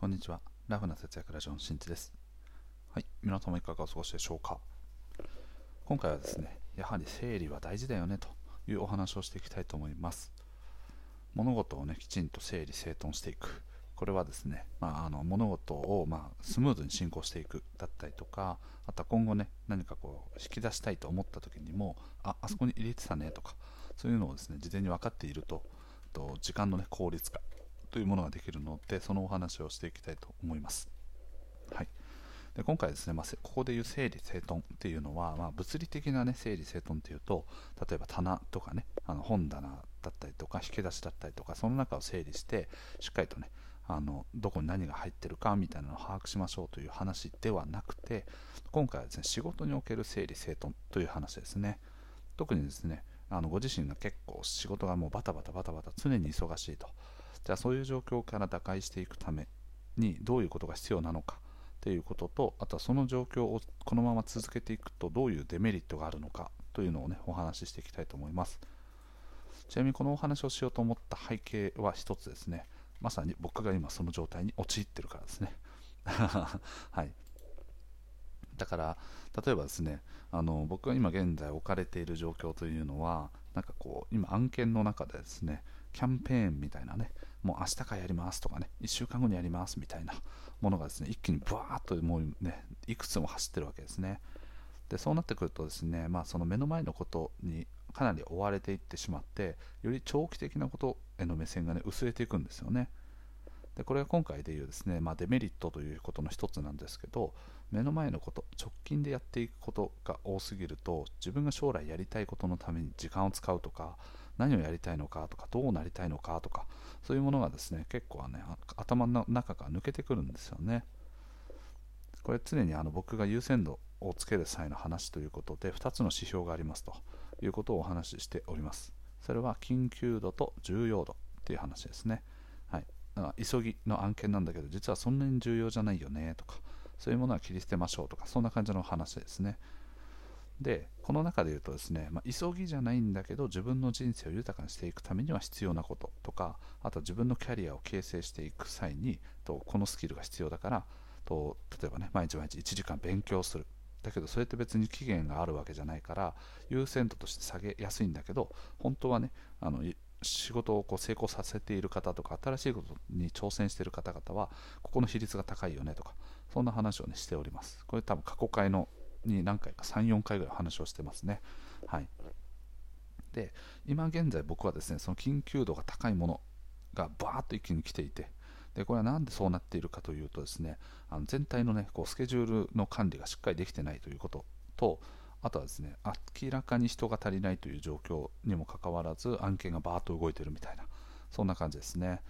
こんにちは。ラフな節約ラジオのしんちです。はい。皆様いかがお過ごしでしょうか今回はですね、やはり整理は大事だよねというお話をしていきたいと思います。物事をね、きちんと整理整頓していく。これはですね、まあ、あの物事を、まあ、スムーズに進行していくだったりとか、あとは今後ね、何かこう引き出したいと思った時にも、あ、あそこに入れてたねとか、そういうのをですね、事前に分かっていると、と時間の、ね、効率化というものができるのでそのお話をしていきたいと思います。はい、で今回ですね、まあ、ここでいう整理整頓っていうのは、まあ、物理的な、ね、整理整頓っていうと例えば棚とかねあの本棚だったりとか引き出しだったりとかその中を整理してしっかりとねあのどこに何が入ってるかみたいなのを把握しましょうという話ではなくて今回はですね仕事における整理整頓という話ですね。特にですねあのご自身が結構仕事がもうバタバタバタバタ常に忙しいと。じゃあそういう状況から打開していくためにどういうことが必要なのかということとあとはその状況をこのまま続けていくとどういうデメリットがあるのかというのをねお話ししていきたいと思います。ちなみにこのお話をしようと思った背景は一つですね。まさに僕が今その状態に陥ってるからですね。はい。だから例えばですねあの僕が今現在置かれている状況というのはなんかこう今案件の中でですねキャンペーンみたいなねもう明日からやりますとかね、1週間後にやりますみたいなものがですね、一気にブワーッともうね、いくつも走ってるわけですね。で、そうなってくるとですね、まあその目の前のことにかなり追われていってしまって、より長期的なことへの目線がね、薄れていくんですよね。でこれが今回でいうですね、まあ、デメリットということの一つなんですけど目の前のこと直近でやっていくことが多すぎると自分が将来やりたいことのために時間を使うとか何をやりたいのかとかどうなりたいのかとかそういうものがですね結構ね頭の中から抜けてくるんですよね。これ常にあの僕が優先度をつける際の話ということで2つの指標がありますということをお話ししております。それは緊急度と重要度っていう話ですね。はい。急ぎの案件なんだけど実はそんなに重要じゃないよねとかそういうものは切り捨てましょうとかそんな感じの話ですね。でこの中で言うとですね、まあ、急ぎじゃないんだけど自分の人生を豊かにしていくためには必要なこととかあとは自分のキャリアを形成していく際にとこのスキルが必要だからと例えばね毎日毎日1時間勉強する。だけどそれって別に期限があるわけじゃないから優先度として下げやすいんだけど本当はねあの仕事をこう成功させている方とか新しいことに挑戦している方々はここの比率が高いよねとかそんな話をねしております。これ多分過去回のに何回か3、4回ぐらい話をしてますね。はい、で今現在僕はですねその緊急度が高いものがバーッと一気に来ていてでこれは何でそうなっているかというとですねあの全体の、ね、こうスケジュールの管理がしっかりできてないということとあとはですね明らかに人が足りないという状況にもかかわらず案件がバーッと動いているみたいなそんな感じですね。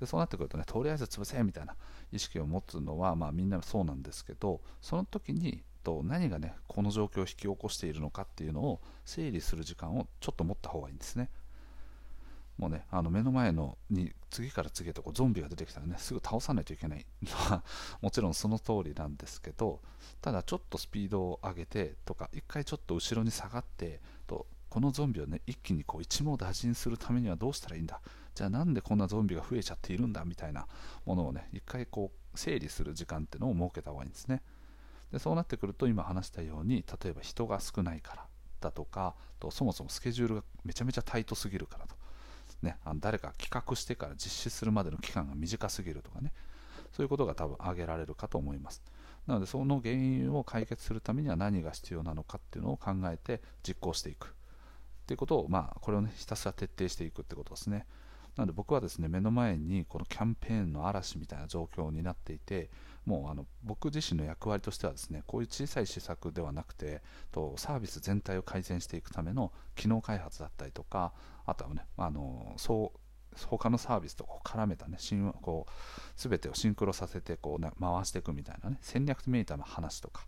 でそうなってくるとねとりあえず潰せみたいな意識を持つのは、まあ、みんなそうなんですけどその時にと何がねこの状況を引き起こしているのかっていうのを整理する時間をちょっと持った方がいいんですね。もうねあの目の前のに次から次へとこうゾンビが出てきたらねすぐ倒さないといけない。の はもちろんその通りなんですけどただちょっとスピードを上げてとか一回ちょっと後ろに下がってとこのゾンビをね一気にこう一網打尽するためにはどうしたらいいんだ？じゃあなんでこんなゾンビが増えちゃっているんだ？みたいなものをね一回こう整理する時間っていうのを設けた方がいいんですね。でそうなってくると今話したように例えば人が少ないからだとかとそもそもスケジュールがめちゃめちゃタイトすぎるからと、ね、あの誰か企画してから実施するまでの期間が短すぎるとかね。そういうことが多分挙げられるかと思います。なのでその原因を解決するためには何が必要なのかっていうのを考えて実行していく。っていうことをまあこれをねひたすら徹底していくってことですね。なので僕はですね目の前にこのキャンペーンの嵐みたいな状況になっていてもうあの僕自身の役割としてはですねこういう小さい施策ではなくてとサービス全体を改善していくための機能開発だったりとかあとはねあのそう他のサービスとこう絡めたねこう全てをシンクロさせてこう、ね、回していくみたいなね戦略メーターの話とか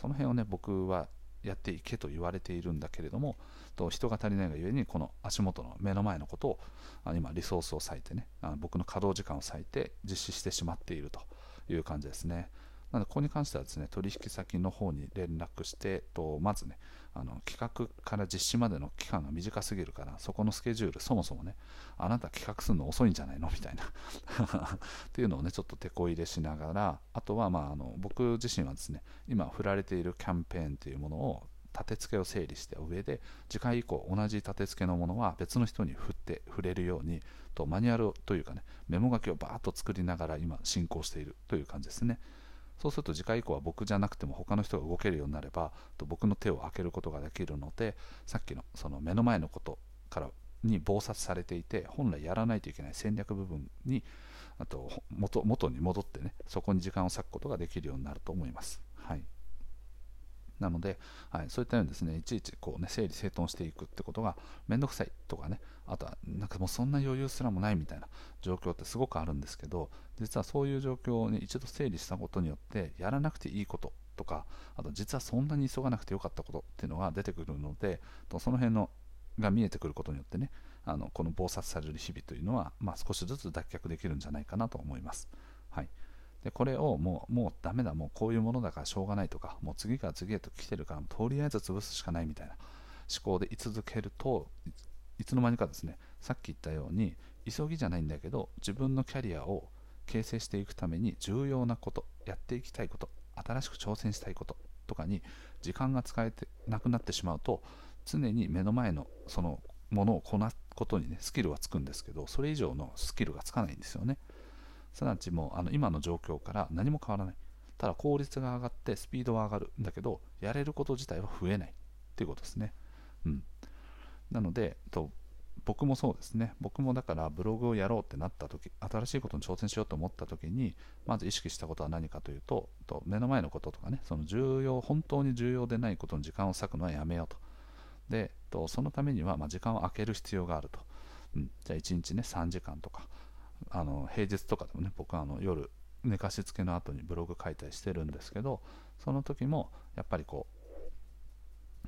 その辺をね僕はやっていけと言われているんだけれどもと人が足りないがゆえにこの足元の目の前のことを今リソースを割いてね僕の稼働時間を割いて実施してしまっているという感じですね。なのでここに関してはですね取引先の方に連絡してとまずねあの企画から実施までの期間が短すぎるからそこのスケジュールそもそもねあなた企画するの遅いんじゃないの？みたいな。っていうのをねちょっと手こ入れしながらあとはまああの僕自身はですね今振られているキャンペーンというものを立て付けを整理した上で次回以降同じ立て付けのものは別の人に振って触れるようにとマニュアルというかねメモ書きをバーッと作りながら今進行しているという感じですね。そうすると次回以降は僕じゃなくても他の人が動けるようになればと僕の手を開けることができるのでさっきのその目の前のことからに忙殺されていて本来やらないといけない戦略部分にあと元元に戻ってねそこに時間を割くことができるようになると思います。はいなので、はい、そういったようにですねいちいちこう、ね、整理整頓していくってことがめんどくさいとかねあとはなんかもうそんな余裕すらもないみたいな状況ってすごくあるんですけど実はそういう状況を、ね、一度整理したことによってやらなくていいこととかあと実はそんなに急がなくてよかったことっていうのが出てくるのでその辺のが見えてくることによってねあのこの暴殺される日々というのは、まあ、少しずつ脱却できるんじゃないかなと思います。はいでこれをもうもうダメだもうこういうものだからしょうがないとかもう次から次へと来てるからとりあえず潰すしかないみたいな思考で居続けるといつの間にかですねさっき言ったように急ぎじゃないんだけど自分のキャリアを形成していくために重要なことやっていきたいこと新しく挑戦したいこととかに時間が使えてなくなってしまうと常に目の前のそのものをこなすことにねスキルはつくんですけどそれ以上のスキルがつかないんですよね。すなわちもうあの今の状況から何も変わらない。ただ効率が上がってスピードは上がるんだけどやれること自体は増えないっていうことですね。うん。なのでと僕もそうですね。僕もだからブログをやろうってなった時新しいことに挑戦しようと思った時にまず意識したことは何かというとと目の前のこととかねその重要本当に重要でないことに時間を割くのはやめようと。でとそのためには、まあ、時間を空ける必要があると、うん、じゃあ1日ね3時間とか。あの平日とかでもね僕はあの夜寝かしつけの後にブログ書いたりしてるんですけどその時もやっぱりこ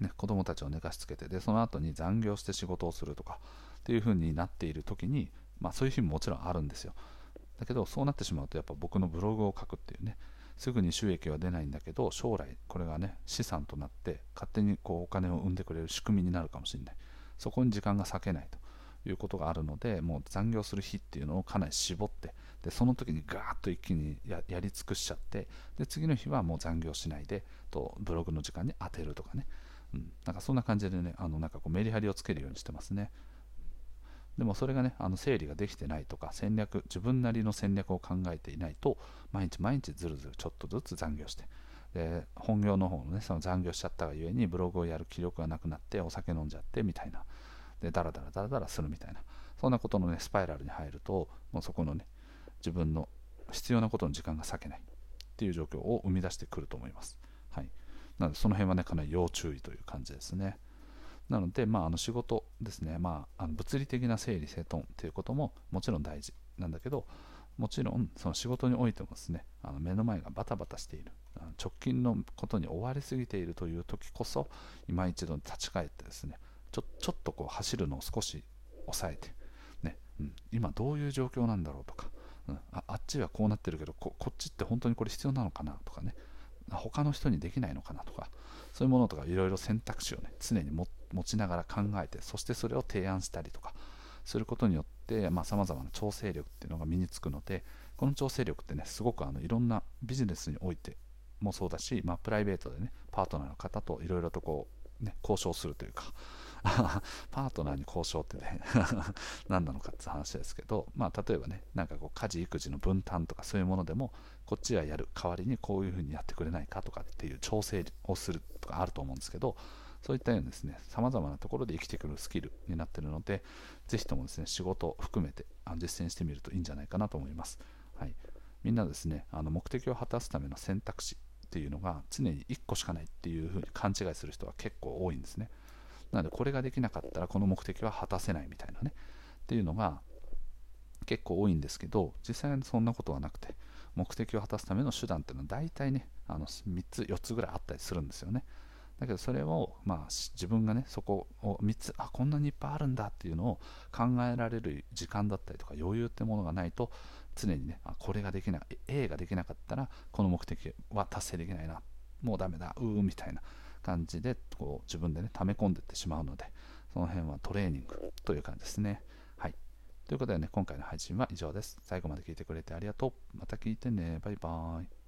う、ね、子供たちを寝かしつけてでその後に残業して仕事をするとかっていう風になっている時に、まあ、そういう日ももちろんあるんですよ。だけどそうなってしまうとやっぱ僕のブログを書くっていうねすぐに収益は出ないんだけど将来これがね資産となって勝手にこうお金を生んでくれる仕組みになるかもしれない。そこに時間が割けないと。いうことがあるのでもう残業する日っていうのをかなり絞ってでその時にガーッと一気にやり尽くしちゃってで次の日はもう残業しないでとブログの時間に当てるとかね、うん、なんかそんな感じでねあのなんかこうメリハリをつけるようにしてますね。でもそれがねあの整理ができてないとか戦略自分なりの戦略を考えていないと毎日毎日ずるずるちょっとずつ残業して。で本業の方のねその残業しちゃったがゆえにブログをやる気力がなくなってお酒飲んじゃってみたいな。でダラダラダラダラするみたいなそんなことのねスパイラルに入るともうそこのね自分の必要なことの時間が割けないっていう状況を生み出してくると思います。はい、なのでその辺はねかなり要注意という感じですね。なので、まあ、あの仕事ですね、まあ、あの物理的な整理整頓ということももちろん大事なんだけどもちろんその仕事においてもですねあの目の前がバタバタしている直近のことに追われすぎているという時こそ今一度立ち返ってですねちょちょっとこう走るのを少し抑えて、ねうん、今どういう状況なんだろうとか、うん、ああっちはこうなってるけどこっちって本当にこれ必要なのかなとかね他の人にできないのかなとかそういうものとかいろいろ選択肢をね常に持ちながら考えてそしてそれを提案したりとかすることによってさまざ、まな調整力っていうのが身につくのでこの調整力ってねすごくあのいろんなビジネスにおいてもそうだし、まあ、プライベートでねパートナーの方といろいろとこう、ね、交渉するというか パートナーに交渉ってね 何なのかって話ですけど、まあ、例えばねなんかこう家事育児の分担とかそういうものでもこっちはやる代わりにこういうふうにやってくれないかとかっていう調整をするとかあると思うんですけどそういったようにですね様々なところで生きてくるスキルになってるのでぜひともですね仕事を含めて実践してみるといいんじゃないかなと思います、はい、みんなですねあの目的を果たすための選択肢っていうのが常に1個しかないっていうふうに勘違いする人は結構多いんですね。なのでこれができなかったらこの目的は果たせないみたいなね。っていうのが結構多いんですけど実際にそんなことはなくて目的を果たすための手段っていうのは大体ねあの3つ4つぐらいあったりするんですよね。だけどそれを、まあ、自分がねそこを3つあこんなにいっぱいあるんだっていうのを考えられる時間だったりとか余裕ってものがないと常にねあこれができない A ができなかったらこの目的は達成できないな。もうダメだ。うーみたいな。感じでこう自分でね溜め込んでってしまうのでその辺はトレーニングという感じですね。はい。ということでね今回の配信は以上です。最後まで聞いてくれてありがとう。また聞いてね。バイバーイ。